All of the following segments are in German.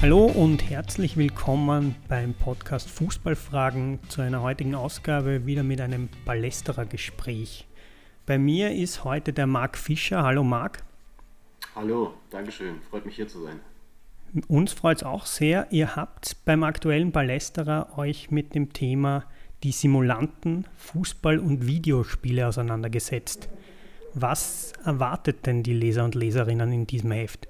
Hallo und herzlich willkommen beim Podcast Fußballfragen zu einer heutigen Ausgabe wieder mit einem Ballesterer-Gespräch. Bei mir ist heute der Marc Fischer. Hallo Marc. Hallo, Dankeschön. Freut mich hier zu sein. Uns freut es auch sehr. Ihr habt beim aktuellen Ballesterer euch mit dem Thema die Simulanten, Fußball und Videospiele auseinandergesetzt. Was erwartet denn die Leser und Leserinnen in diesem Heft?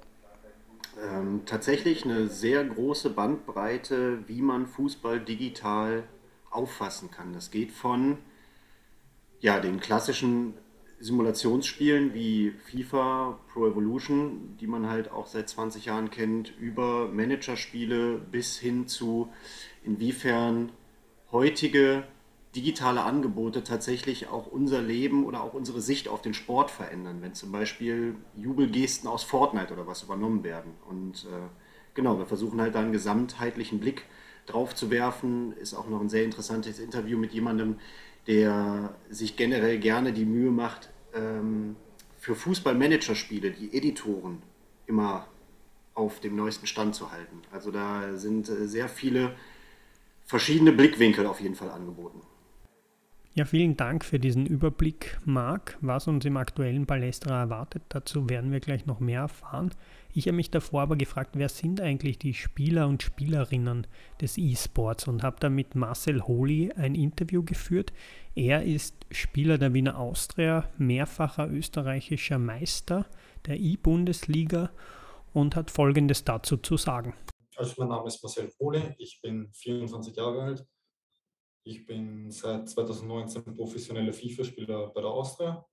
Ähm, tatsächlich eine sehr große Bandbreite, wie man Fußball digital auffassen kann. Das geht von ja, den klassischen Simulationsspielen wie FIFA, Pro Evolution, die man halt auch seit 20 Jahren kennt, über Managerspiele bis hin zu inwiefern heutige digitale Angebote tatsächlich auch unser Leben oder auch unsere Sicht auf den Sport verändern, wenn zum Beispiel Jubelgesten aus Fortnite oder was übernommen werden. Und äh, genau, wir versuchen halt da einen gesamtheitlichen Blick drauf zu werfen. Ist auch noch ein sehr interessantes Interview mit jemandem, der sich generell gerne die Mühe macht, ähm, für Fußballmanagerspiele die Editoren immer auf dem neuesten Stand zu halten. Also da sind äh, sehr viele verschiedene Blickwinkel auf jeden Fall angeboten. Ja, vielen Dank für diesen Überblick, Marc, was uns im aktuellen Palästra erwartet. Dazu werden wir gleich noch mehr erfahren. Ich habe mich davor aber gefragt, wer sind eigentlich die Spieler und Spielerinnen des E-Sports und habe da mit Marcel Holy ein Interview geführt. Er ist Spieler der Wiener Austria, mehrfacher österreichischer Meister der E-Bundesliga und hat Folgendes dazu zu sagen. Also mein Name ist Marcel Holy, ich bin 24 Jahre alt ich bin seit 2019 professioneller FIFA-Spieler bei der Austria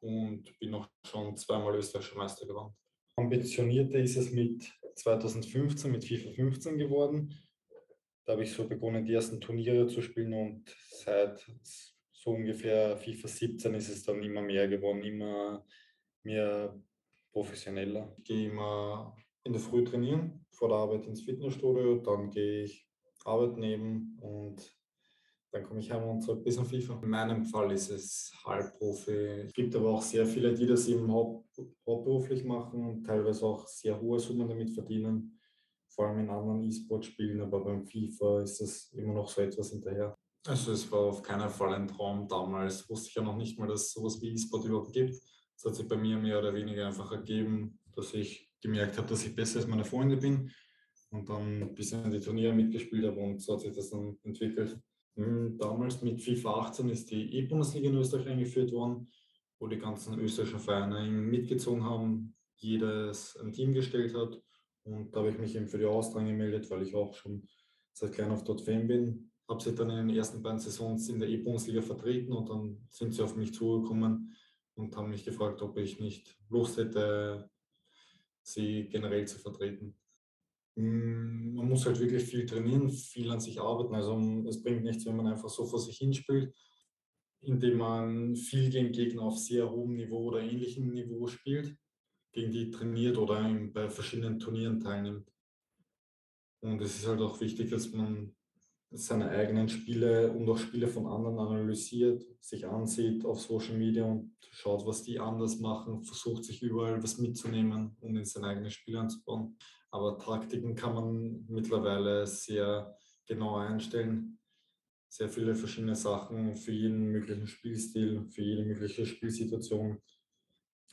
und bin auch schon zweimal österreichischer Meister geworden. Ambitionierter ist es mit 2015, mit FIFA 15 geworden. Da habe ich so begonnen, die ersten Turniere zu spielen und seit so ungefähr FIFA 17 ist es dann immer mehr geworden, immer mehr professioneller. Ich gehe immer in der Früh trainieren, vor der Arbeit ins Fitnessstudio, dann gehe ich Arbeit nehmen und dann komme ich heim und sage, bis auf FIFA. In meinem Fall ist es Halbprofi. Es gibt aber auch sehr viele, die das eben hauptberuflich machen und teilweise auch sehr hohe Summen damit verdienen. Vor allem in anderen E-Sport-Spielen, aber beim FIFA ist das immer noch so etwas hinterher. Also es war auf keinen Fall ein Traum damals. Wusste ich ja noch nicht mal, dass es sowas wie E-Sport überhaupt gibt. Es hat sich bei mir mehr oder weniger einfach ergeben, dass ich gemerkt habe, dass ich besser als meine Freunde bin und dann ein bisschen die Turniere mitgespielt habe und so hat sich das dann entwickelt. Hm, damals mit FIFA 18 ist die E-Bundesliga in Österreich eingeführt worden, wo die ganzen österreichischen Vereine mitgezogen haben, jedes ein Team gestellt hat. Und da habe ich mich eben für die Austria gemeldet, weil ich auch schon seit klein auf dort Fan bin. Habe sie dann in den ersten beiden Saisons in der E-Bundesliga vertreten und dann sind sie auf mich zugekommen und haben mich gefragt, ob ich nicht Lust hätte, sie generell zu vertreten. Hm, man muss halt wirklich viel trainieren, viel an sich arbeiten. Also es bringt nichts, wenn man einfach so vor sich hinspielt, indem man viel gegen Gegner auf sehr hohem Niveau oder ähnlichem Niveau spielt, gegen die trainiert oder bei verschiedenen Turnieren teilnimmt. Und es ist halt auch wichtig, dass man seine eigenen Spiele und auch Spiele von anderen analysiert, sich ansieht auf Social Media und schaut, was die anders machen, versucht sich überall was mitzunehmen und in sein eigenes Spiel anzubauen. Aber Taktiken kann man mittlerweile sehr genau einstellen. Sehr viele verschiedene Sachen für jeden möglichen Spielstil, für jede mögliche Spielsituation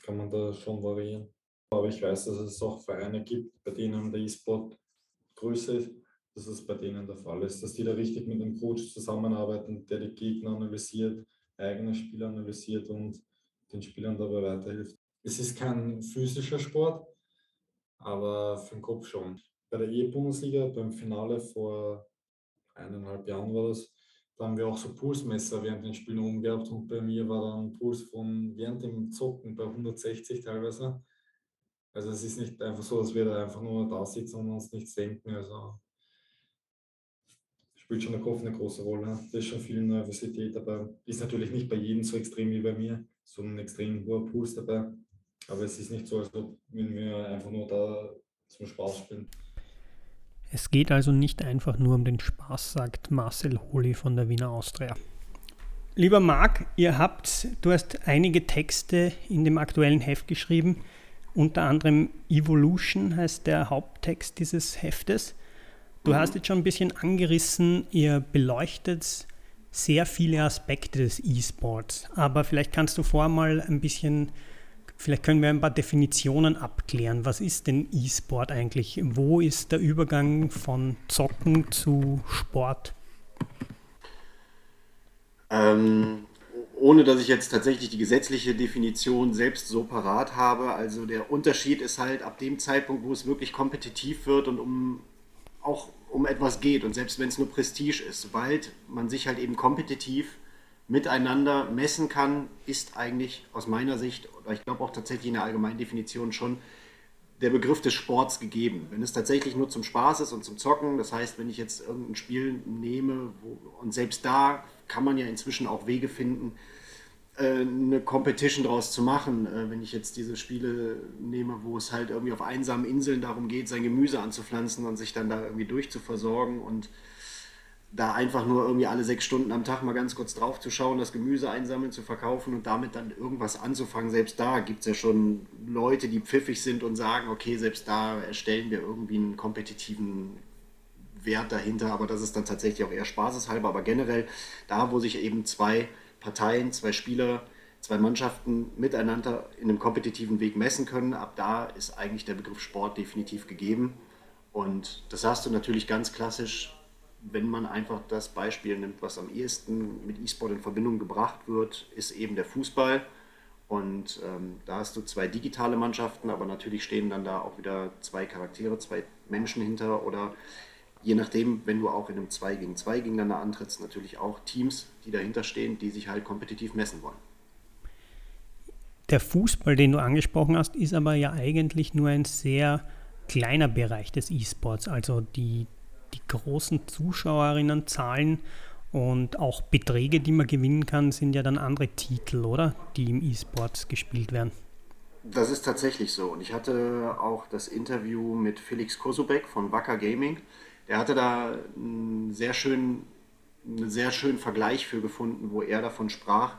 kann man da schon variieren. Aber ich weiß, dass es auch Vereine gibt, bei denen der E-Sport größer ist, dass es bei denen der Fall ist, dass die da richtig mit einem Coach zusammenarbeiten, der die Gegner analysiert, eigene Spiele analysiert und den Spielern dabei weiterhilft. Es ist kein physischer Sport, aber für den Kopf schon. Bei der E-Bundesliga, beim Finale vor eineinhalb Jahren war das, da haben wir auch so Pulsmesser während den Spielen umgehabt und bei mir war dann Puls von während dem Zocken bei 160 teilweise. Also es ist nicht einfach so, dass wir da einfach nur da sitzen und uns nichts denken. Also spielt schon der Kopf eine große Rolle. Da ist schon viel Nervosität dabei. Ist natürlich nicht bei jedem so extrem wie bei mir, so ein extrem hoher Puls dabei. Aber es ist nicht so, als ob wir einfach nur da zum Spaß spielen. Es geht also nicht einfach nur um den Spaß, sagt Marcel Holi von der Wiener Austria. Lieber Marc, ihr habt, du hast einige Texte in dem aktuellen Heft geschrieben Unter anderem Evolution heißt der Haupttext dieses Heftes. Du mhm. hast jetzt schon ein bisschen angerissen, ihr beleuchtet sehr viele Aspekte des E-Sports. Aber vielleicht kannst du vorher mal ein bisschen, vielleicht können wir ein paar Definitionen abklären. Was ist denn E-Sport eigentlich? Wo ist der Übergang von Zocken zu Sport? Ähm, ohne dass ich jetzt tatsächlich die gesetzliche Definition selbst so parat habe. Also der Unterschied ist halt ab dem Zeitpunkt, wo es wirklich kompetitiv wird und um auch um etwas geht und selbst wenn es nur Prestige ist, sobald man sich halt eben kompetitiv miteinander messen kann, ist eigentlich aus meiner Sicht, oder ich glaube auch tatsächlich in der allgemeinen Definition schon, der Begriff des Sports gegeben. Wenn es tatsächlich nur zum Spaß ist und zum Zocken, das heißt, wenn ich jetzt irgendein Spiel nehme wo, und selbst da kann man ja inzwischen auch Wege finden, äh, eine Competition draus zu machen. Äh, wenn ich jetzt diese Spiele nehme, wo es halt irgendwie auf einsamen Inseln darum geht, sein Gemüse anzupflanzen und sich dann da irgendwie durchzuversorgen und da einfach nur irgendwie alle sechs Stunden am Tag mal ganz kurz drauf zu schauen, das Gemüse einsammeln, zu verkaufen und damit dann irgendwas anzufangen. Selbst da gibt es ja schon Leute, die pfiffig sind und sagen, okay, selbst da erstellen wir irgendwie einen kompetitiven Wert dahinter, aber das ist dann tatsächlich auch eher spaßeshalber. Aber generell da, wo sich eben zwei Parteien, zwei Spieler, zwei Mannschaften miteinander in einem kompetitiven Weg messen können. Ab da ist eigentlich der Begriff Sport definitiv gegeben. Und das hast du natürlich ganz klassisch, wenn man einfach das Beispiel nimmt, was am ehesten mit E-Sport in Verbindung gebracht wird, ist eben der Fußball. Und ähm, da hast du zwei digitale Mannschaften, aber natürlich stehen dann da auch wieder zwei Charaktere, zwei Menschen hinter oder je nachdem, wenn du auch in einem 2 gegen 2 gegeneinander antrittst, natürlich auch Teams, die dahinter stehen, die sich halt kompetitiv messen wollen. Der Fußball, den du angesprochen hast, ist aber ja eigentlich nur ein sehr kleiner Bereich des E-Sports. Also die, die großen Zuschauerinnenzahlen und auch Beträge, die man gewinnen kann, sind ja dann andere Titel, oder? Die im E-Sports gespielt werden. Das ist tatsächlich so. Und ich hatte auch das Interview mit Felix Kosubek von Wacker Gaming der hatte da einen sehr schönen, einen sehr schönen Vergleich für gefunden, wo er davon sprach,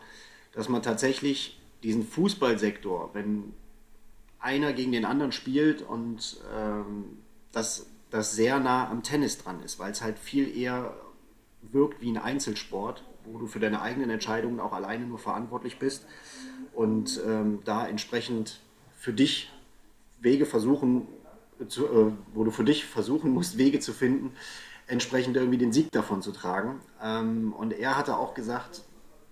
dass man tatsächlich diesen Fußballsektor, wenn einer gegen den anderen spielt und ähm, das, das sehr nah am Tennis dran ist, weil es halt viel eher wirkt wie ein Einzelsport, wo du für deine eigenen Entscheidungen auch alleine nur verantwortlich bist und ähm, da entsprechend für dich Wege versuchen zu, äh, wo du für dich versuchen musst, Wege zu finden, entsprechend irgendwie den Sieg davon zu tragen. Ähm, und er hatte auch gesagt,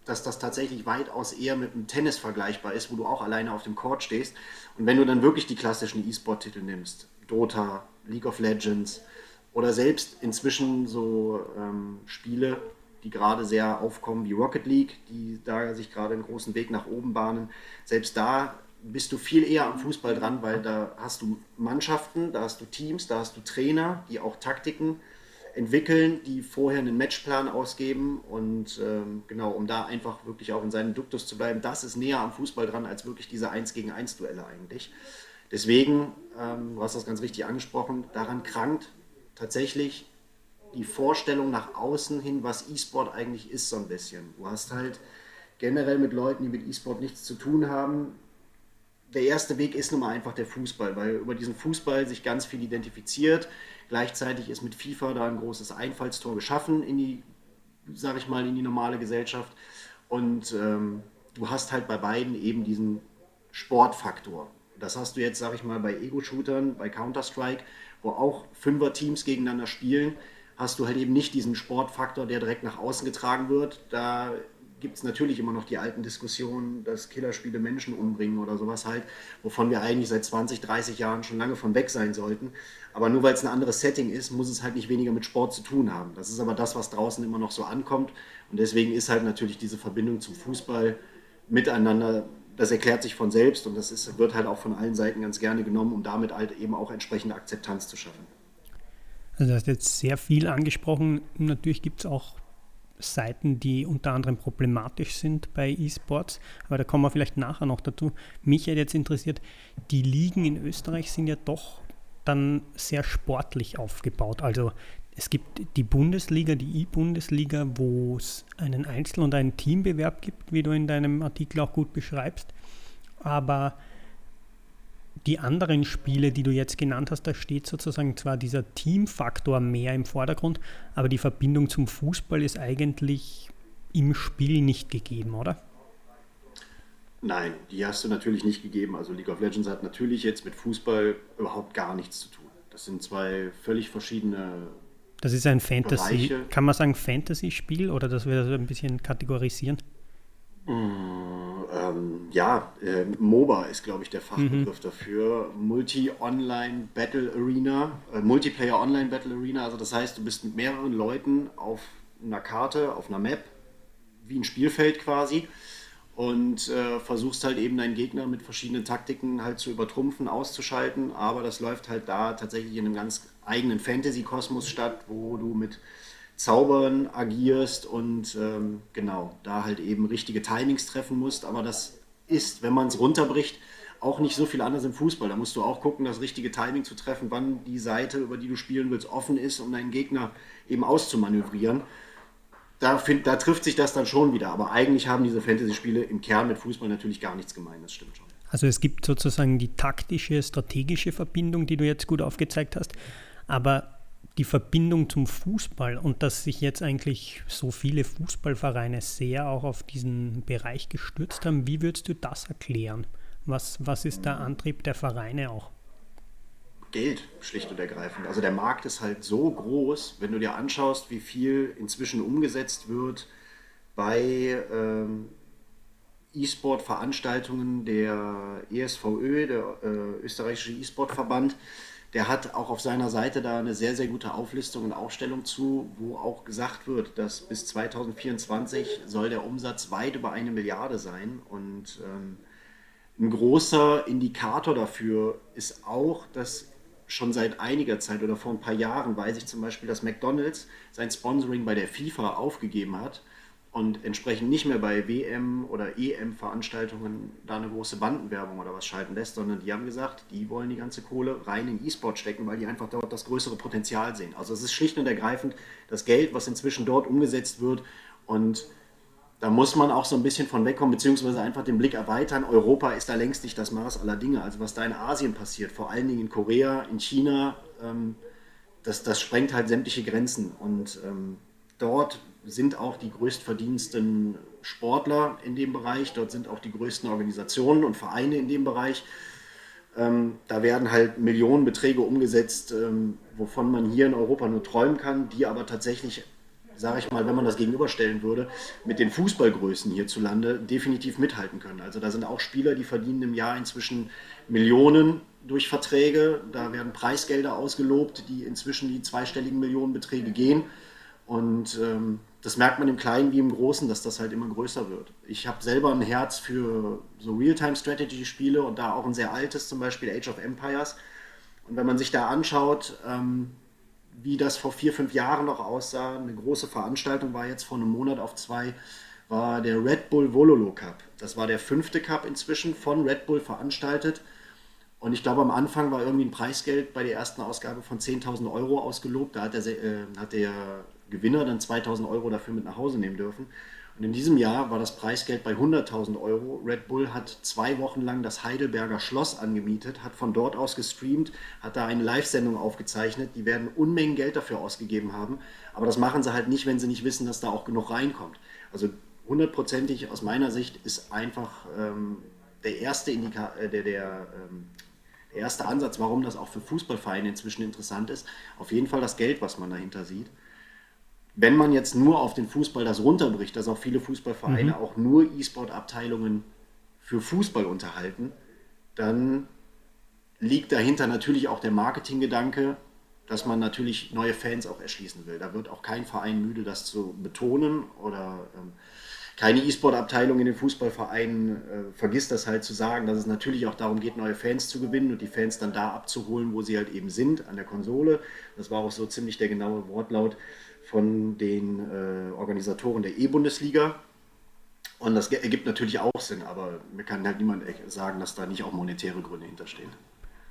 dass das tatsächlich weitaus eher mit dem Tennis vergleichbar ist, wo du auch alleine auf dem Court stehst. Und wenn du dann wirklich die klassischen E-Sport-Titel nimmst, Dota, League of Legends oder selbst inzwischen so ähm, Spiele, die gerade sehr aufkommen wie Rocket League, die da sich gerade einen großen Weg nach oben bahnen, selbst da bist du viel eher am Fußball dran, weil da hast du Mannschaften, da hast du Teams, da hast du Trainer, die auch Taktiken entwickeln, die vorher einen Matchplan ausgeben und ähm, genau, um da einfach wirklich auch in seinem Duktus zu bleiben, das ist näher am Fußball dran als wirklich diese 1 gegen 1 Duelle eigentlich. Deswegen, ähm, du hast das ganz richtig angesprochen, daran krankt tatsächlich die Vorstellung nach außen hin, was E-Sport eigentlich ist, so ein bisschen. Du hast halt generell mit Leuten, die mit E-Sport nichts zu tun haben, der erste Weg ist nun mal einfach der Fußball, weil über diesen Fußball sich ganz viel identifiziert. Gleichzeitig ist mit FIFA da ein großes Einfallstor geschaffen in die, sag ich mal, in die normale Gesellschaft. Und ähm, du hast halt bei beiden eben diesen Sportfaktor. Das hast du jetzt, sag ich mal, bei Ego-Shootern, bei Counter-Strike, wo auch Fünfer-Teams gegeneinander spielen, hast du halt eben nicht diesen Sportfaktor, der direkt nach außen getragen wird. Da gibt es natürlich immer noch die alten Diskussionen, dass Killerspiele Menschen umbringen oder sowas halt, wovon wir eigentlich seit 20, 30 Jahren schon lange von weg sein sollten. Aber nur weil es ein anderes Setting ist, muss es halt nicht weniger mit Sport zu tun haben. Das ist aber das, was draußen immer noch so ankommt. Und deswegen ist halt natürlich diese Verbindung zum Fußball miteinander, das erklärt sich von selbst und das ist, wird halt auch von allen Seiten ganz gerne genommen, um damit halt eben auch entsprechende Akzeptanz zu schaffen. Also du hast jetzt sehr viel angesprochen. Natürlich gibt es auch Seiten, die unter anderem problematisch sind bei E-Sports, aber da kommen wir vielleicht nachher noch dazu. Mich hätte jetzt interessiert, die Ligen in Österreich sind ja doch dann sehr sportlich aufgebaut. Also es gibt die Bundesliga, die E-Bundesliga, wo es einen Einzel- und einen Teambewerb gibt, wie du in deinem Artikel auch gut beschreibst. Aber die anderen Spiele, die du jetzt genannt hast, da steht sozusagen zwar dieser Teamfaktor mehr im Vordergrund, aber die Verbindung zum Fußball ist eigentlich im Spiel nicht gegeben, oder? Nein, die hast du natürlich nicht gegeben. Also League of Legends hat natürlich jetzt mit Fußball überhaupt gar nichts zu tun. Das sind zwei völlig verschiedene. Das ist ein Fantasy, Bereiche. kann man sagen Fantasy-Spiel oder dass wir das ein bisschen kategorisieren? Mm, ähm, ja, äh, MOBA ist, glaube ich, der Fachbegriff mhm. dafür. Multi-Online Battle Arena, äh, Multiplayer Online Battle Arena. Also das heißt, du bist mit mehreren Leuten auf einer Karte, auf einer Map, wie ein Spielfeld quasi und äh, versuchst halt eben deinen Gegner mit verschiedenen Taktiken halt zu übertrumpfen, auszuschalten. Aber das läuft halt da tatsächlich in einem ganz eigenen Fantasy-Kosmos statt, wo du mit Zaubern agierst und ähm, genau da halt eben richtige Timings treffen musst. Aber das ist, wenn man es runterbricht, auch nicht so viel anders im Fußball. Da musst du auch gucken, das richtige Timing zu treffen, wann die Seite, über die du spielen willst, offen ist, um deinen Gegner eben auszumanövrieren da, find, da trifft sich das dann schon wieder. Aber eigentlich haben diese Fantasy-Spiele im Kern mit Fußball natürlich gar nichts gemein, das stimmt schon. Also es gibt sozusagen die taktische, strategische Verbindung, die du jetzt gut aufgezeigt hast, aber die Verbindung zum Fußball und dass sich jetzt eigentlich so viele Fußballvereine sehr auch auf diesen Bereich gestürzt haben, wie würdest du das erklären? Was, was ist der Antrieb der Vereine auch? Geld, schlicht und ergreifend. Also der Markt ist halt so groß, wenn du dir anschaust, wie viel inzwischen umgesetzt wird bei ähm, E-Sport-Veranstaltungen der ESVÖ, der äh, österreichische E-Sport-Verband. Der hat auch auf seiner Seite da eine sehr, sehr gute Auflistung und Aufstellung zu, wo auch gesagt wird, dass bis 2024 soll der Umsatz weit über eine Milliarde sein. Und ähm, ein großer Indikator dafür ist auch, dass schon seit einiger Zeit oder vor ein paar Jahren weiß ich zum Beispiel, dass McDonald's sein Sponsoring bei der FIFA aufgegeben hat und entsprechend nicht mehr bei WM oder EM-Veranstaltungen da eine große Bandenwerbung oder was schalten lässt, sondern die haben gesagt, die wollen die ganze Kohle rein in E-Sport stecken, weil die einfach dort das größere Potenzial sehen. Also es ist schlicht und ergreifend das Geld, was inzwischen dort umgesetzt wird und da muss man auch so ein bisschen von wegkommen, beziehungsweise einfach den Blick erweitern. Europa ist da längst nicht das Maß aller Dinge. Also was da in Asien passiert, vor allen Dingen in Korea, in China, ähm, das, das sprengt halt sämtliche Grenzen. Und ähm, dort sind auch die größtverdiensten Sportler in dem Bereich, dort sind auch die größten Organisationen und Vereine in dem Bereich. Ähm, da werden halt Millionenbeträge umgesetzt, ähm, wovon man hier in Europa nur träumen kann, die aber tatsächlich sage ich mal, wenn man das gegenüberstellen würde, mit den Fußballgrößen hierzulande definitiv mithalten können. Also da sind auch Spieler, die verdienen im Jahr inzwischen Millionen durch Verträge. Da werden Preisgelder ausgelobt, die inzwischen die zweistelligen Millionenbeträge gehen. Und ähm, das merkt man im Kleinen wie im Großen, dass das halt immer größer wird. Ich habe selber ein Herz für so Real-Time-Strategy-Spiele und da auch ein sehr altes, zum Beispiel Age of Empires. Und wenn man sich da anschaut, ähm, wie das vor vier, fünf Jahren noch aussah. Eine große Veranstaltung war jetzt vor einem Monat auf zwei, war der Red Bull Vololo Cup. Das war der fünfte Cup inzwischen von Red Bull veranstaltet. Und ich glaube, am Anfang war irgendwie ein Preisgeld bei der ersten Ausgabe von 10.000 Euro ausgelobt. Da hat der, äh, hat der Gewinner dann 2.000 Euro dafür mit nach Hause nehmen dürfen. Und in diesem Jahr war das Preisgeld bei 100.000 Euro. Red Bull hat zwei Wochen lang das Heidelberger Schloss angemietet, hat von dort aus gestreamt, hat da eine Live-Sendung aufgezeichnet. Die werden Unmengen Geld dafür ausgegeben haben. Aber das machen sie halt nicht, wenn sie nicht wissen, dass da auch genug reinkommt. Also hundertprozentig aus meiner Sicht ist einfach ähm, der erste Indika äh, der, der, ähm, der erste Ansatz, warum das auch für Fußballvereine inzwischen interessant ist, auf jeden Fall das Geld, was man dahinter sieht wenn man jetzt nur auf den Fußball das runterbricht, dass auch viele Fußballvereine mhm. auch nur E-Sport-Abteilungen für Fußball unterhalten, dann liegt dahinter natürlich auch der Marketinggedanke, dass man natürlich neue Fans auch erschließen will. Da wird auch kein Verein müde, das zu betonen oder ähm, keine E-Sport-Abteilung in den Fußballvereinen äh, vergisst das halt zu sagen, dass es natürlich auch darum geht, neue Fans zu gewinnen und die Fans dann da abzuholen, wo sie halt eben sind, an der Konsole. Das war auch so ziemlich der genaue Wortlaut von den äh, Organisatoren der E-Bundesliga. Und das ergibt natürlich auch Sinn, aber mir kann halt niemand sagen, dass da nicht auch monetäre Gründe hinterstehen.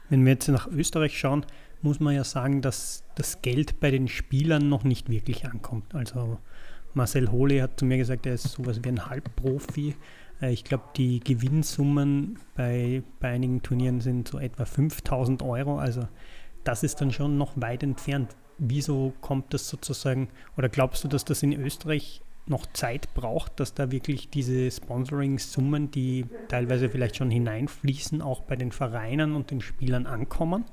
Wenn wir jetzt nach Österreich schauen, muss man ja sagen, dass das Geld bei den Spielern noch nicht wirklich ankommt. Also Marcel Hohle hat zu mir gesagt, er ist sowas wie ein Halbprofi. Äh, ich glaube, die Gewinnsummen bei, bei einigen Turnieren sind so etwa 5000 Euro. Also das ist dann schon noch weit entfernt. Wieso kommt das sozusagen, oder glaubst du, dass das in Österreich noch Zeit braucht, dass da wirklich diese Sponsoring-Summen, die teilweise vielleicht schon hineinfließen, auch bei den Vereinen und den Spielern ankommen?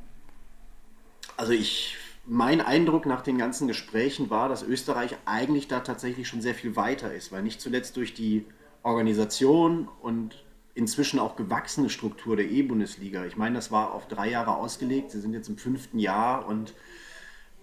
Also ich, mein Eindruck nach den ganzen Gesprächen war, dass Österreich eigentlich da tatsächlich schon sehr viel weiter ist, weil nicht zuletzt durch die Organisation und inzwischen auch gewachsene Struktur der E-Bundesliga. Ich meine, das war auf drei Jahre ausgelegt. Sie sind jetzt im fünften Jahr und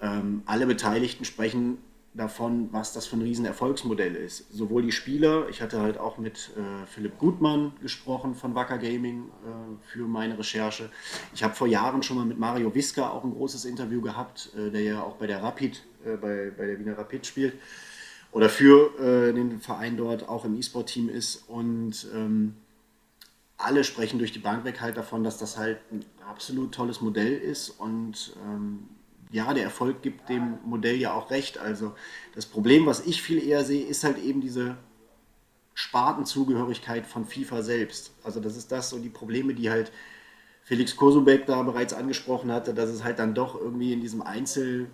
ähm, alle Beteiligten sprechen davon, was das für ein Riesenerfolgsmodell ist. Sowohl die Spieler, ich hatte halt auch mit äh, Philipp Gutmann gesprochen von Wacker Gaming äh, für meine Recherche. Ich habe vor Jahren schon mal mit Mario Wiska auch ein großes Interview gehabt, äh, der ja auch bei der Rapid, äh, bei, bei der Wiener Rapid spielt oder für äh, den Verein dort auch im E-Sport-Team ist und ähm, alle sprechen durch die Bank weg halt davon, dass das halt ein absolut tolles Modell ist und ähm, ja, der Erfolg gibt dem Modell ja auch recht. Also das Problem, was ich viel eher sehe, ist halt eben diese Spartenzugehörigkeit von FIFA selbst. Also das ist das so die Probleme, die halt Felix Kosubek da bereits angesprochen hatte, dass es halt dann doch irgendwie in diesem Einzel,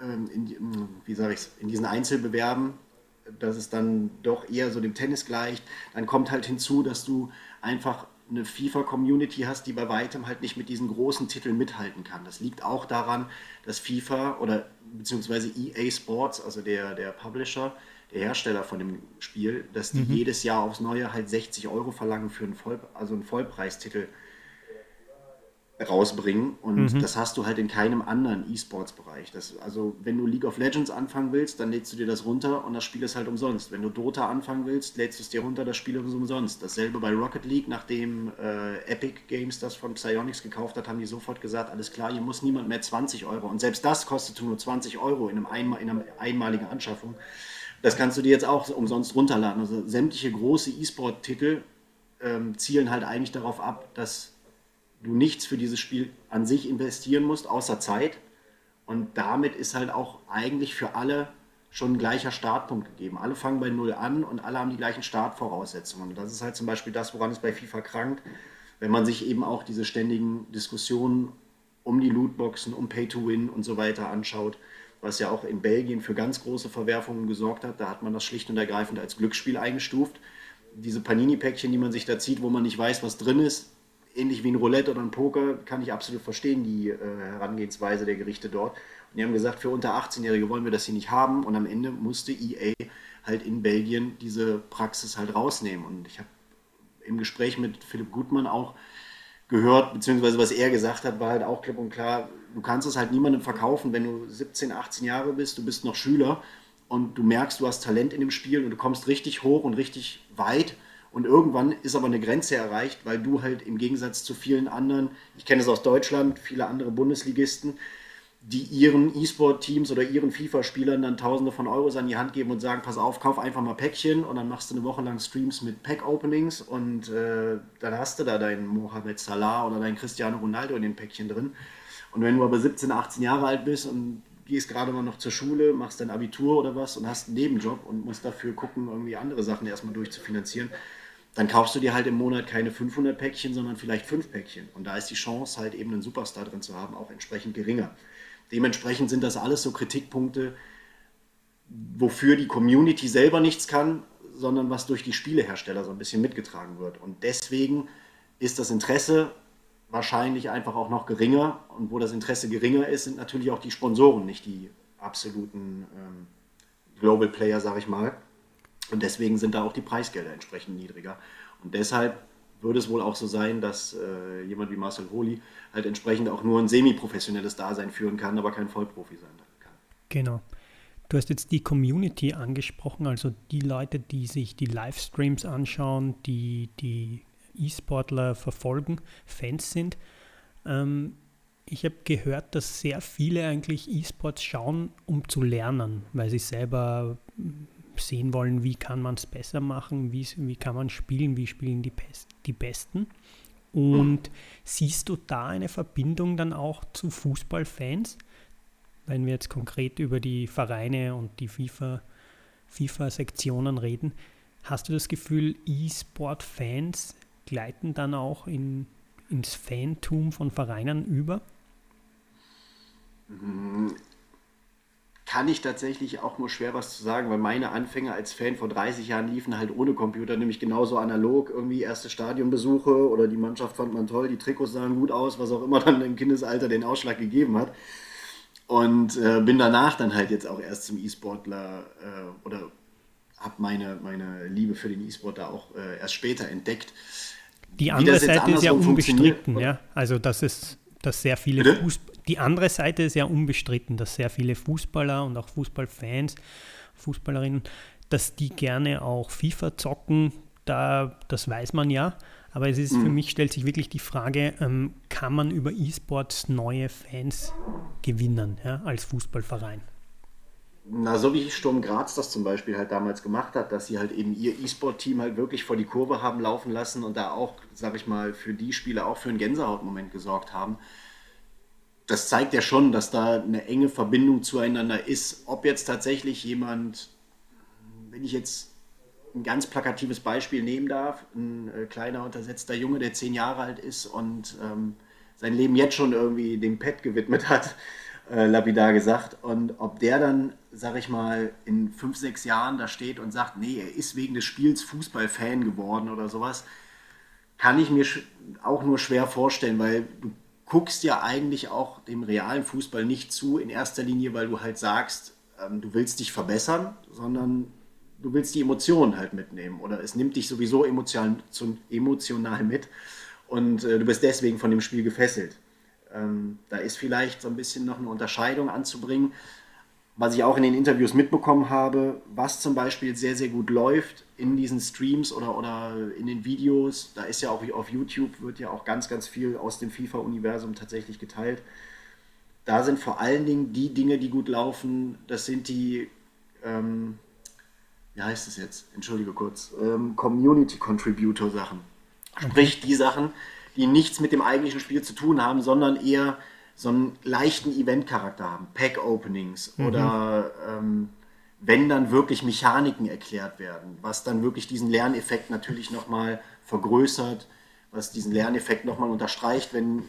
ähm, in, wie sage ich in diesen Einzelbewerben, dass es dann doch eher so dem Tennis gleicht. Dann kommt halt hinzu, dass du einfach eine FIFA-Community hast, die bei weitem halt nicht mit diesen großen Titeln mithalten kann. Das liegt auch daran, dass FIFA oder beziehungsweise EA Sports, also der, der Publisher, der Hersteller von dem Spiel, dass die mhm. jedes Jahr aufs Neue halt 60 Euro verlangen für einen, Voll, also einen Vollpreistitel rausbringen. Und mhm. das hast du halt in keinem anderen E-Sports-Bereich. Also, wenn du League of Legends anfangen willst, dann lädst du dir das runter und das Spiel ist halt umsonst. Wenn du Dota anfangen willst, lädst du es dir runter, das Spiel ist umsonst. Dasselbe bei Rocket League, nachdem äh, Epic Games das von Psyonix gekauft hat, haben die sofort gesagt: Alles klar, hier muss niemand mehr 20 Euro. Und selbst das kostet nur 20 Euro in, einem Einmal, in einer einmaligen Anschaffung. Das kannst du dir jetzt auch umsonst runterladen. Also, sämtliche große E-Sport-Titel ähm, zielen halt eigentlich darauf ab, dass du nichts für dieses Spiel an sich investieren musst, außer Zeit. Und damit ist halt auch eigentlich für alle schon ein gleicher Startpunkt gegeben. Alle fangen bei Null an und alle haben die gleichen Startvoraussetzungen. Und das ist halt zum Beispiel das, woran es bei FIFA krankt, wenn man sich eben auch diese ständigen Diskussionen um die Lootboxen, um Pay to Win und so weiter anschaut, was ja auch in Belgien für ganz große Verwerfungen gesorgt hat. Da hat man das schlicht und ergreifend als Glücksspiel eingestuft. Diese Panini-Päckchen, die man sich da zieht, wo man nicht weiß, was drin ist, ähnlich wie ein Roulette oder ein Poker, kann ich absolut verstehen, die äh, Herangehensweise der Gerichte dort. Und die haben gesagt, für unter 18-Jährige wollen wir das hier nicht haben. Und am Ende musste EA halt in Belgien diese Praxis halt rausnehmen. Und ich habe im Gespräch mit Philipp Gutmann auch gehört, beziehungsweise was er gesagt hat, war halt auch klipp und klar, du kannst es halt niemandem verkaufen, wenn du 17, 18 Jahre bist, du bist noch Schüler und du merkst, du hast Talent in dem Spiel und du kommst richtig hoch und richtig weit und irgendwann ist aber eine Grenze erreicht, weil du halt im Gegensatz zu vielen anderen, ich kenne es aus Deutschland, viele andere Bundesligisten, die ihren E-Sport-Teams oder ihren FIFA-Spielern dann Tausende von Euros an die Hand geben und sagen, pass auf, kauf einfach mal Päckchen und dann machst du eine Woche lang Streams mit Pack-Openings und äh, dann hast du da deinen Mohamed Salah oder deinen Cristiano Ronaldo in den Päckchen drin. Und wenn du aber 17, 18 Jahre alt bist und gehst gerade mal noch zur Schule, machst dein Abitur oder was und hast einen Nebenjob und musst dafür gucken, irgendwie andere Sachen erstmal durchzufinanzieren, dann kaufst du dir halt im Monat keine 500 Päckchen, sondern vielleicht 5 Päckchen. Und da ist die Chance, halt eben einen Superstar drin zu haben, auch entsprechend geringer. Dementsprechend sind das alles so Kritikpunkte, wofür die Community selber nichts kann, sondern was durch die Spielehersteller so ein bisschen mitgetragen wird. Und deswegen ist das Interesse wahrscheinlich einfach auch noch geringer. Und wo das Interesse geringer ist, sind natürlich auch die Sponsoren, nicht die absoluten ähm, Global Player, sag ich mal. Und deswegen sind da auch die Preisgelder entsprechend niedriger. Und deshalb würde es wohl auch so sein, dass äh, jemand wie Marcel Holi halt entsprechend auch nur ein semi-professionelles Dasein führen kann, aber kein Vollprofi sein kann. Genau. Du hast jetzt die Community angesprochen, also die Leute, die sich die Livestreams anschauen, die die E-Sportler verfolgen, Fans sind. Ähm, ich habe gehört, dass sehr viele eigentlich E-Sports schauen, um zu lernen, weil sie selber sehen wollen, wie kann man es besser machen, wie, kann man spielen, wie spielen die, Pest, die Besten. Und mhm. siehst du da eine Verbindung dann auch zu Fußballfans, wenn wir jetzt konkret über die Vereine und die FIFA, FIFA-Sektionen reden? Hast du das Gefühl, E-Sport-Fans gleiten dann auch in, ins Fantum von Vereinen über? Kann ich tatsächlich auch nur schwer was zu sagen, weil meine Anfänge als Fan vor 30 Jahren liefen halt ohne Computer, nämlich genauso analog, irgendwie erste Stadionbesuche oder die Mannschaft fand man toll, die Trikots sahen gut aus, was auch immer dann im Kindesalter den Ausschlag gegeben hat. Und äh, bin danach dann halt jetzt auch erst zum E-Sportler äh, oder habe meine, meine Liebe für den E-Sport da auch äh, erst später entdeckt. Die andere Seite ist ja unbestritten, ja. Also das ist, dass sehr viele Fußball die andere Seite ist ja unbestritten, dass sehr viele Fußballer und auch Fußballfans, Fußballerinnen, dass die gerne auch FIFA zocken, da, das weiß man ja. Aber es ist mhm. für mich stellt sich wirklich die Frage, ähm, kann man über E-Sports neue Fans gewinnen ja, als Fußballverein? Na, so wie Sturm Graz das zum Beispiel halt damals gemacht hat, dass sie halt eben ihr E-Sport-Team halt wirklich vor die Kurve haben laufen lassen und da auch, sag ich mal, für die Spieler auch für einen Gänsehautmoment gesorgt haben das zeigt ja schon, dass da eine enge Verbindung zueinander ist. Ob jetzt tatsächlich jemand, wenn ich jetzt ein ganz plakatives Beispiel nehmen darf, ein äh, kleiner untersetzter Junge, der zehn Jahre alt ist und ähm, sein Leben jetzt schon irgendwie dem Pet gewidmet hat, äh, lapidar gesagt. Und ob der dann, sag ich mal, in fünf, sechs Jahren da steht und sagt, nee, er ist wegen des Spiels Fußballfan geworden oder sowas, kann ich mir auch nur schwer vorstellen, weil du guckst ja eigentlich auch dem realen Fußball nicht zu, in erster Linie, weil du halt sagst, ähm, du willst dich verbessern, sondern du willst die Emotionen halt mitnehmen oder es nimmt dich sowieso emotional, emotional mit und äh, du bist deswegen von dem Spiel gefesselt. Ähm, da ist vielleicht so ein bisschen noch eine Unterscheidung anzubringen was ich auch in den Interviews mitbekommen habe, was zum Beispiel sehr, sehr gut läuft in diesen Streams oder, oder in den Videos, da ist ja auch auf YouTube, wird ja auch ganz, ganz viel aus dem FIFA-Universum tatsächlich geteilt. Da sind vor allen Dingen die Dinge, die gut laufen, das sind die, ähm, wie heißt es jetzt? Entschuldige kurz, ähm, Community Contributor Sachen. Sprich, die Sachen, die nichts mit dem eigentlichen Spiel zu tun haben, sondern eher so einen leichten Event-Charakter haben, Pack-Openings mhm. oder ähm, wenn dann wirklich Mechaniken erklärt werden, was dann wirklich diesen Lerneffekt natürlich nochmal vergrößert, was diesen Lerneffekt nochmal unterstreicht, wenn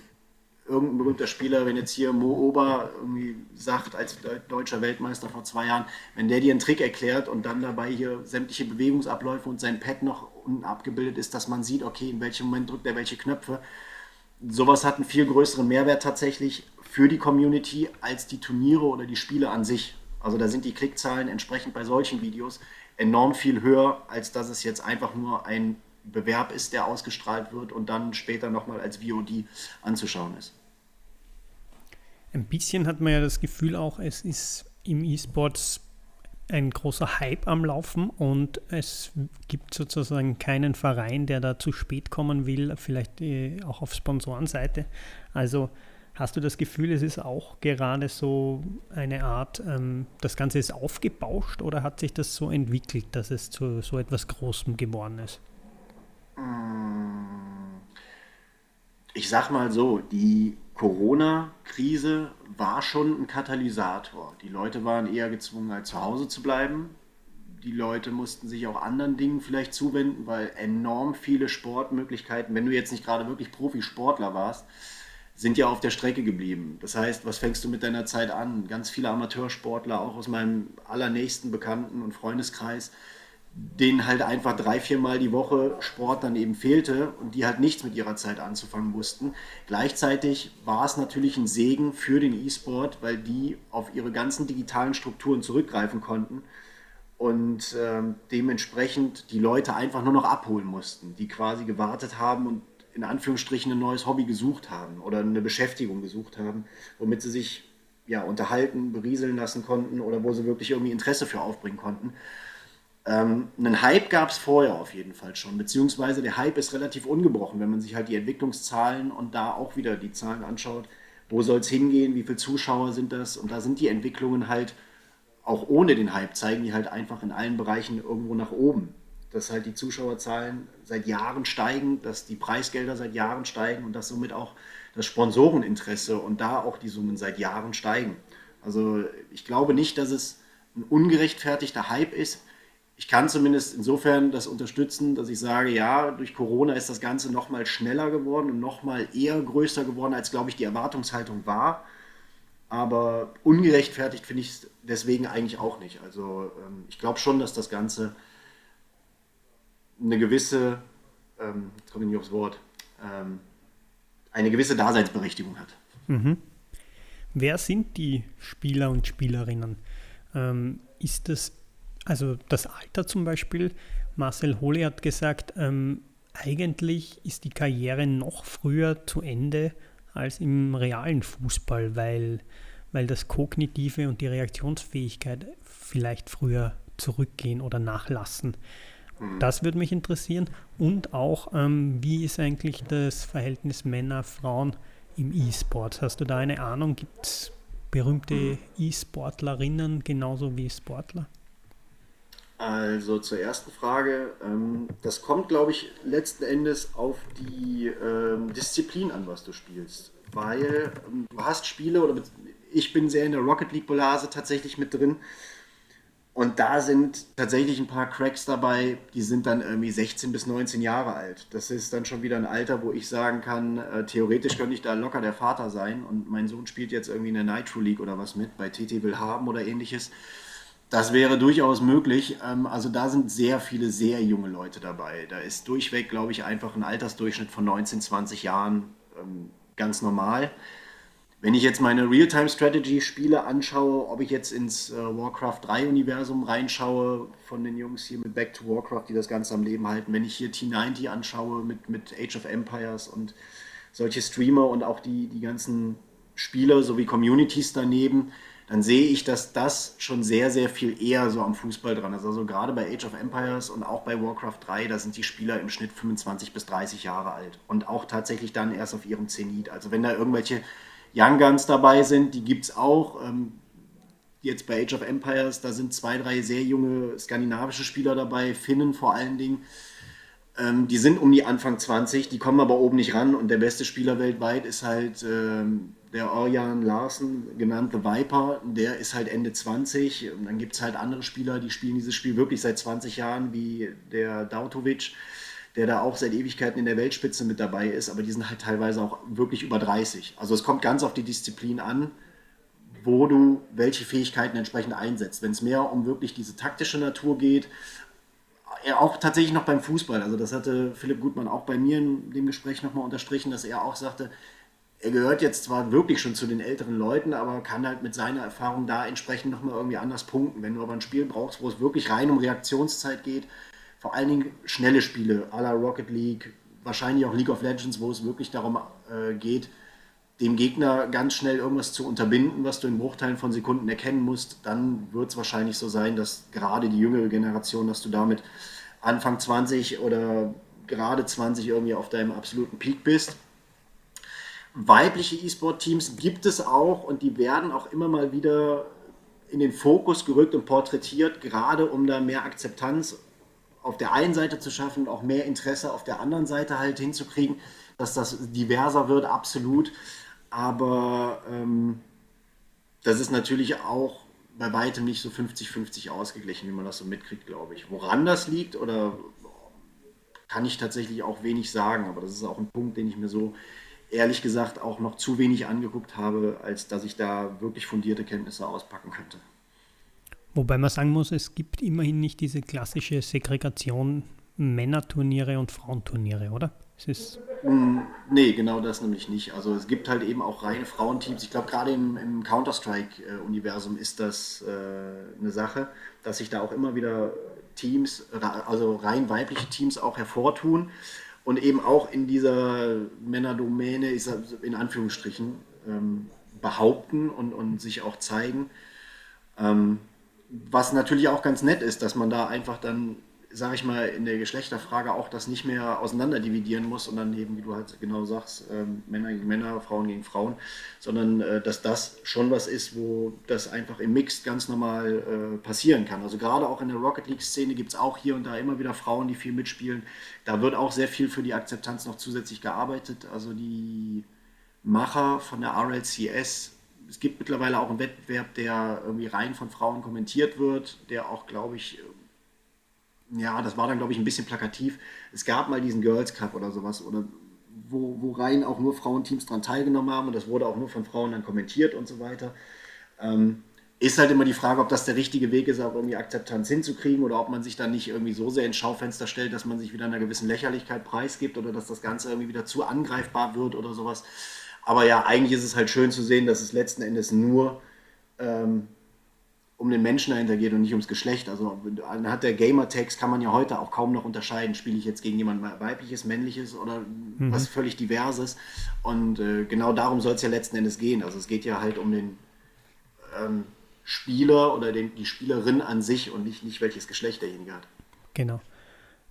irgendein berühmter Spieler, wenn jetzt hier Mo Ober irgendwie sagt, als deutscher Weltmeister vor zwei Jahren, wenn der dir einen Trick erklärt und dann dabei hier sämtliche Bewegungsabläufe und sein Pad noch unten abgebildet ist, dass man sieht, okay, in welchem Moment drückt er welche Knöpfe, sowas hat einen viel größeren Mehrwert tatsächlich für die Community als die Turniere oder die Spiele an sich. Also da sind die Klickzahlen entsprechend bei solchen Videos enorm viel höher, als dass es jetzt einfach nur ein Bewerb ist, der ausgestrahlt wird und dann später nochmal als VOD anzuschauen ist. Ein bisschen hat man ja das Gefühl auch, es ist im E-Sports ein großer Hype am Laufen und es gibt sozusagen keinen Verein, der da zu spät kommen will, vielleicht äh, auch auf Sponsorenseite. Also hast du das Gefühl, es ist auch gerade so eine Art, ähm, das Ganze ist aufgebauscht oder hat sich das so entwickelt, dass es zu so etwas Großem geworden ist? Ich sag mal so, die Corona-Krise war schon ein Katalysator. Die Leute waren eher gezwungen, halt zu Hause zu bleiben. Die Leute mussten sich auch anderen Dingen vielleicht zuwenden, weil enorm viele Sportmöglichkeiten, wenn du jetzt nicht gerade wirklich Profisportler warst, sind ja auf der Strecke geblieben. Das heißt, was fängst du mit deiner Zeit an? Ganz viele Amateursportler, auch aus meinem allernächsten Bekannten- und Freundeskreis, denen halt einfach drei, viermal die Woche Sport dann eben fehlte und die halt nichts mit ihrer Zeit anzufangen wussten. Gleichzeitig war es natürlich ein Segen für den E-Sport, weil die auf ihre ganzen digitalen Strukturen zurückgreifen konnten und äh, dementsprechend die Leute einfach nur noch abholen mussten, die quasi gewartet haben und in Anführungsstrichen ein neues Hobby gesucht haben oder eine Beschäftigung gesucht haben, womit sie sich ja, unterhalten, berieseln lassen konnten oder wo sie wirklich irgendwie Interesse für aufbringen konnten. Ähm, einen Hype gab es vorher auf jeden Fall schon, beziehungsweise der Hype ist relativ ungebrochen, wenn man sich halt die Entwicklungszahlen und da auch wieder die Zahlen anschaut. Wo soll es hingehen? Wie viele Zuschauer sind das? Und da sind die Entwicklungen halt auch ohne den Hype, zeigen die halt einfach in allen Bereichen irgendwo nach oben. Dass halt die Zuschauerzahlen seit Jahren steigen, dass die Preisgelder seit Jahren steigen und dass somit auch das Sponsoreninteresse und da auch die Summen seit Jahren steigen. Also ich glaube nicht, dass es ein ungerechtfertigter Hype ist ich kann zumindest insofern das unterstützen, dass ich sage, ja, durch Corona ist das Ganze noch mal schneller geworden und noch mal eher größer geworden, als, glaube ich, die Erwartungshaltung war. Aber ungerechtfertigt finde ich es deswegen eigentlich auch nicht. Also ähm, ich glaube schon, dass das Ganze eine gewisse, ähm, jetzt komme ich nicht aufs Wort, ähm, eine gewisse Daseinsberechtigung hat. Mhm. Wer sind die Spieler und Spielerinnen? Ähm, ist das also das Alter zum Beispiel, Marcel Hohle hat gesagt, ähm, eigentlich ist die Karriere noch früher zu Ende als im realen Fußball, weil, weil das Kognitive und die Reaktionsfähigkeit vielleicht früher zurückgehen oder nachlassen. Mhm. Das würde mich interessieren. Und auch, ähm, wie ist eigentlich das Verhältnis Männer-Frauen im E-Sport? Hast du da eine Ahnung? Gibt es berühmte mhm. E-Sportlerinnen genauso wie Sportler? Also zur ersten Frage. Ähm, das kommt, glaube ich, letzten Endes auf die ähm, Disziplin an, was du spielst. Weil ähm, du hast Spiele, oder ich bin sehr in der Rocket League-Blase tatsächlich mit drin. Und da sind tatsächlich ein paar Cracks dabei, die sind dann irgendwie 16 bis 19 Jahre alt. Das ist dann schon wieder ein Alter, wo ich sagen kann, äh, theoretisch könnte ich da locker der Vater sein und mein Sohn spielt jetzt irgendwie in der Nitro League oder was mit, bei TT Will haben oder ähnliches. Das wäre durchaus möglich. Ähm, also da sind sehr viele sehr junge Leute dabei. Da ist durchweg, glaube ich, einfach ein Altersdurchschnitt von 19, 20 Jahren ähm, ganz normal. Wenn ich jetzt meine Real-Time-Strategy-Spiele anschaue, ob ich jetzt ins äh, Warcraft 3-Universum reinschaue, von den Jungs hier mit Back to Warcraft, die das Ganze am Leben halten, wenn ich hier T90 anschaue mit, mit Age of Empires und solche Streamer und auch die, die ganzen Spieler sowie Communities daneben, dann sehe ich, dass das schon sehr, sehr viel eher so am Fußball dran ist. Also gerade bei Age of Empires und auch bei Warcraft 3, da sind die Spieler im Schnitt 25 bis 30 Jahre alt und auch tatsächlich dann erst auf ihrem Zenit. Also wenn da irgendwelche Young Guns dabei sind, die gibt es auch. Ähm, jetzt bei Age of Empires, da sind zwei, drei sehr junge skandinavische Spieler dabei, Finnen vor allen Dingen. Ähm, die sind um die Anfang 20, die kommen aber oben nicht ran und der beste Spieler weltweit ist halt ähm, der Orjan Larsen, genannt The Viper, der ist halt Ende 20. Und dann gibt es halt andere Spieler, die spielen dieses Spiel wirklich seit 20 Jahren, wie der Dautovic, der da auch seit Ewigkeiten in der Weltspitze mit dabei ist, aber die sind halt teilweise auch wirklich über 30. Also es kommt ganz auf die Disziplin an, wo du welche Fähigkeiten entsprechend einsetzt. Wenn es mehr um wirklich diese taktische Natur geht, auch tatsächlich noch beim Fußball. Also das hatte Philipp Gutmann auch bei mir in dem Gespräch nochmal unterstrichen, dass er auch sagte, er gehört jetzt zwar wirklich schon zu den älteren Leuten, aber kann halt mit seiner Erfahrung da entsprechend nochmal irgendwie anders punkten. Wenn du aber ein Spiel brauchst, wo es wirklich rein um Reaktionszeit geht, vor allen Dingen schnelle Spiele, à la Rocket League, wahrscheinlich auch League of Legends, wo es wirklich darum äh, geht, dem Gegner ganz schnell irgendwas zu unterbinden, was du in Bruchteilen von Sekunden erkennen musst, dann wird es wahrscheinlich so sein, dass gerade die jüngere Generation, dass du damit Anfang 20 oder gerade 20 irgendwie auf deinem absoluten Peak bist weibliche E-Sport-Teams gibt es auch und die werden auch immer mal wieder in den Fokus gerückt und porträtiert, gerade um da mehr Akzeptanz auf der einen Seite zu schaffen und auch mehr Interesse auf der anderen Seite halt hinzukriegen, dass das diverser wird, absolut. Aber ähm, das ist natürlich auch bei weitem nicht so 50-50 ausgeglichen, wie man das so mitkriegt, glaube ich. Woran das liegt oder kann ich tatsächlich auch wenig sagen, aber das ist auch ein Punkt, den ich mir so ehrlich gesagt auch noch zu wenig angeguckt habe, als dass ich da wirklich fundierte Kenntnisse auspacken könnte. Wobei man sagen muss, es gibt immerhin nicht diese klassische Segregation Männerturniere und Frauenturniere, oder? Es ist mm, nee, genau das nämlich nicht. Also es gibt halt eben auch reine Frauenteams. Ich glaube, gerade im, im Counter-Strike-Universum ist das äh, eine Sache, dass sich da auch immer wieder Teams, also rein weibliche Teams auch hervortun und eben auch in dieser Männerdomäne, ich sag, in Anführungsstrichen, ähm, behaupten und, und sich auch zeigen. Ähm, was natürlich auch ganz nett ist, dass man da einfach dann sage ich mal, in der Geschlechterfrage auch das nicht mehr auseinanderdividieren muss und dann eben, wie du halt genau sagst, ähm, Männer gegen Männer, Frauen gegen Frauen, sondern äh, dass das schon was ist, wo das einfach im Mixed ganz normal äh, passieren kann. Also gerade auch in der Rocket League-Szene gibt es auch hier und da immer wieder Frauen, die viel mitspielen. Da wird auch sehr viel für die Akzeptanz noch zusätzlich gearbeitet. Also die Macher von der RLCS es gibt mittlerweile auch einen Wettbewerb, der irgendwie rein von Frauen kommentiert wird, der auch, glaube ich, ja, das war dann, glaube ich, ein bisschen plakativ. Es gab mal diesen Girls Cup oder sowas, oder wo, wo rein auch nur Frauenteams daran teilgenommen haben und das wurde auch nur von Frauen dann kommentiert und so weiter. Ähm, ist halt immer die Frage, ob das der richtige Weg ist, auch irgendwie Akzeptanz hinzukriegen oder ob man sich dann nicht irgendwie so sehr ins Schaufenster stellt, dass man sich wieder einer gewissen Lächerlichkeit preisgibt oder dass das Ganze irgendwie wieder zu angreifbar wird oder sowas. Aber ja, eigentlich ist es halt schön zu sehen, dass es letzten Endes nur ähm, um den Menschen dahinter geht und nicht ums Geschlecht. Also anhand der Gamer-Tags kann man ja heute auch kaum noch unterscheiden, spiele ich jetzt gegen jemand weibliches, männliches oder mhm. was völlig diverses. Und äh, genau darum soll es ja letzten Endes gehen. Also es geht ja halt um den ähm, Spieler oder den, die Spielerin an sich und nicht, nicht welches Geschlecht derjenige hat. Genau.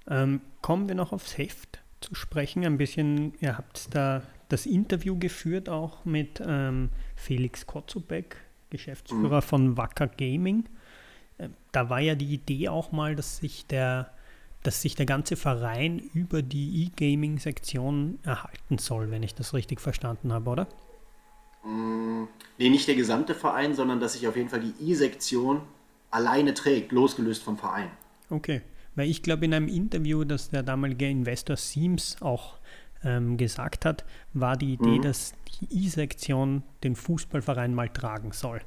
Ähm, kommen wir noch aufs Heft zu sprechen. Ein bisschen, ihr habt da das Interview geführt auch mit ähm, Felix Kotzubek, Geschäftsführer mhm. von Wacker Gaming. Ähm, da war ja die Idee auch mal, dass sich der, dass sich der ganze Verein über die E-Gaming-Sektion erhalten soll, wenn ich das richtig verstanden habe, oder? Mm, nee, nicht der gesamte Verein, sondern dass sich auf jeden Fall die E-Sektion alleine trägt, losgelöst vom Verein. Okay, weil ich glaube in einem Interview, das der damalige Investor Seams auch ähm, gesagt hat, war die Idee, mhm. dass die E-Sektion den Fußballverein mal tragen soll.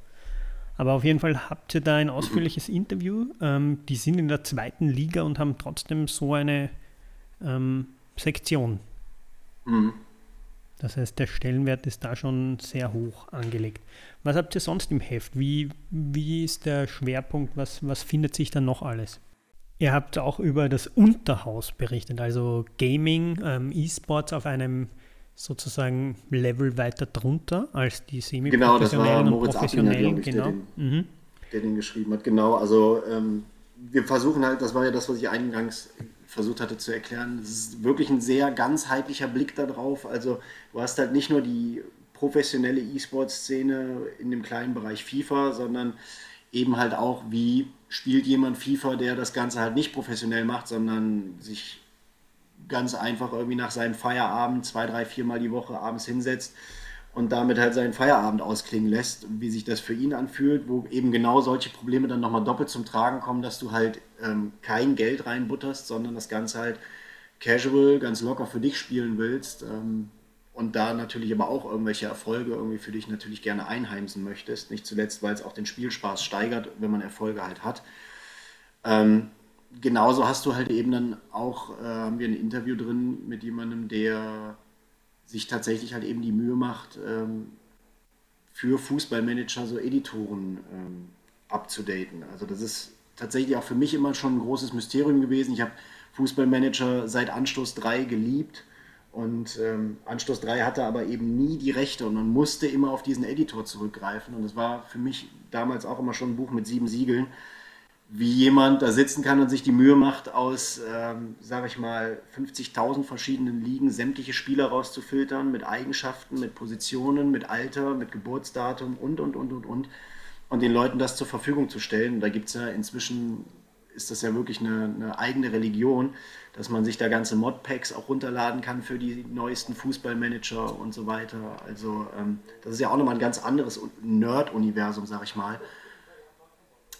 Aber auf jeden Fall habt ihr da ein ausführliches Interview. Ähm, die sind in der zweiten Liga und haben trotzdem so eine ähm, Sektion. Mhm. Das heißt, der Stellenwert ist da schon sehr hoch angelegt. Was habt ihr sonst im Heft? Wie, wie ist der Schwerpunkt? Was, was findet sich da noch alles? Ihr habt auch über das Unterhaus berichtet, also Gaming, ähm, E-Sports auf einem sozusagen Level weiter drunter als die semi-professionellen genau, und professionellen. Ich, genau. Der den, mhm. der den, geschrieben hat. Genau, also ähm, wir versuchen halt, das war ja das, was ich eingangs versucht hatte zu erklären, es ist wirklich ein sehr ganzheitlicher Blick darauf. Also du hast halt nicht nur die professionelle E-Sport-Szene in dem kleinen Bereich FIFA, sondern eben halt auch, wie spielt jemand FIFA, der das Ganze halt nicht professionell macht, sondern sich ganz einfach irgendwie nach seinem Feierabend zwei, drei, viermal die Woche abends hinsetzt und damit halt seinen Feierabend ausklingen lässt, wie sich das für ihn anfühlt, wo eben genau solche Probleme dann nochmal doppelt zum Tragen kommen, dass du halt ähm, kein Geld reinbutterst, sondern das Ganze halt casual, ganz locker für dich spielen willst. Ähm, und da natürlich aber auch irgendwelche Erfolge irgendwie für dich natürlich gerne einheimsen möchtest. Nicht zuletzt, weil es auch den Spielspaß steigert, wenn man Erfolge halt hat. Ähm, genauso hast du halt eben dann auch, äh, haben wir ein Interview drin mit jemandem, der sich tatsächlich halt eben die Mühe macht, ähm, für Fußballmanager so Editoren ähm, abzudaten. Also das ist tatsächlich auch für mich immer schon ein großes Mysterium gewesen. Ich habe Fußballmanager seit Anstoß 3 geliebt und ähm, Anstoß 3 hatte aber eben nie die Rechte und man musste immer auf diesen Editor zurückgreifen. Und das war für mich damals auch immer schon ein Buch mit sieben Siegeln, wie jemand da sitzen kann und sich die Mühe macht, aus, ähm, sage ich mal, 50.000 verschiedenen Ligen sämtliche Spieler rauszufiltern mit Eigenschaften, mit Positionen, mit Alter, mit Geburtsdatum und, und, und, und, und. Und den Leuten das zur Verfügung zu stellen. Da gibt es ja inzwischen, ist das ja wirklich eine, eine eigene Religion dass man sich da ganze Modpacks auch runterladen kann für die neuesten Fußballmanager und so weiter. Also ähm, das ist ja auch nochmal ein ganz anderes Nerd-Universum, sag ich mal,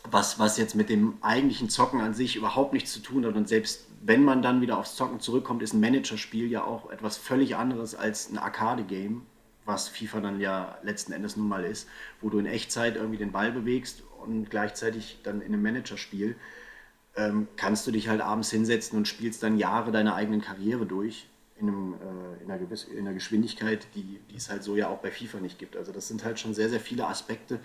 was, was jetzt mit dem eigentlichen Zocken an sich überhaupt nichts zu tun hat. Und selbst wenn man dann wieder aufs Zocken zurückkommt, ist ein Managerspiel ja auch etwas völlig anderes als ein Arcade-Game, was FIFA dann ja letzten Endes nun mal ist, wo du in Echtzeit irgendwie den Ball bewegst und gleichzeitig dann in einem Managerspiel ähm, kannst du dich halt abends hinsetzen und spielst dann Jahre deiner eigenen Karriere durch in, einem, äh, in, einer, gewiss, in einer Geschwindigkeit, die, die es halt so ja auch bei FIFA nicht gibt. Also das sind halt schon sehr, sehr viele Aspekte,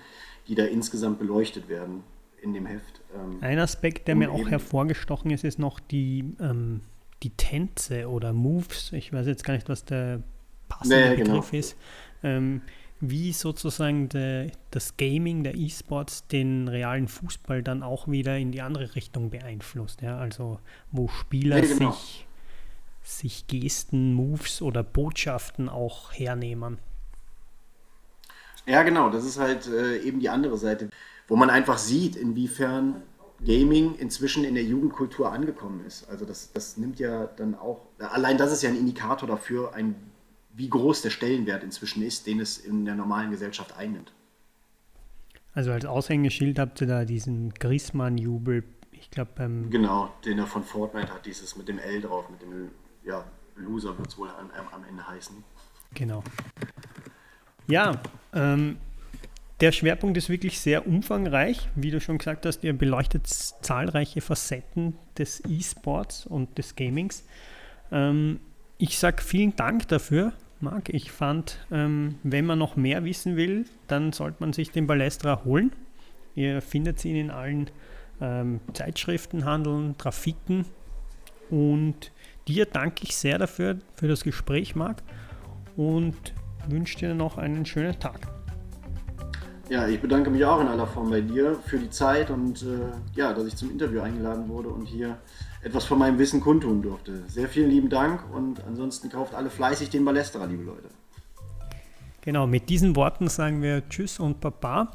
die da insgesamt beleuchtet werden in dem Heft. Ähm, Ein Aspekt, der mir auch hervorgestochen ist, ist noch die, ähm, die Tänze oder Moves. Ich weiß jetzt gar nicht, was der passende nee, Begriff genau. ist. Ähm, wie sozusagen de, das Gaming, der E-Sports den realen Fußball dann auch wieder in die andere Richtung beeinflusst. Ja? Also wo Spieler ja, genau. sich, sich Gesten, Moves oder Botschaften auch hernehmen. Ja, genau, das ist halt äh, eben die andere Seite, wo man einfach sieht, inwiefern Gaming inzwischen in der Jugendkultur angekommen ist. Also das, das nimmt ja dann auch, allein das ist ja ein Indikator dafür, ein wie groß der Stellenwert inzwischen ist, den es in der normalen Gesellschaft einnimmt. Also als Aushängeschild habt ihr da diesen Griezmann-Jubel Ich glaube beim. Genau, den er von Fortnite hat, dieses mit dem L drauf, mit dem ja, Loser wird es wohl am, am Ende heißen. Genau. Ja, ähm, der Schwerpunkt ist wirklich sehr umfangreich. Wie du schon gesagt hast, ihr beleuchtet zahlreiche Facetten des E-Sports und des Gamings. Ähm, ich sage vielen Dank dafür, Marc. Ich fand, ähm, wenn man noch mehr wissen will, dann sollte man sich den Balestra holen. Ihr findet ihn in allen ähm, Zeitschriftenhandeln, Trafiken. Und dir danke ich sehr dafür, für das Gespräch, Marc. Und wünsche dir noch einen schönen Tag. Ja, ich bedanke mich auch in aller Form bei dir für die Zeit und äh, ja, dass ich zum Interview eingeladen wurde und hier etwas von meinem Wissen kundtun durfte. Sehr vielen lieben Dank und ansonsten kauft alle fleißig den Ballesterer, liebe Leute. Genau, mit diesen Worten sagen wir Tschüss und Baba.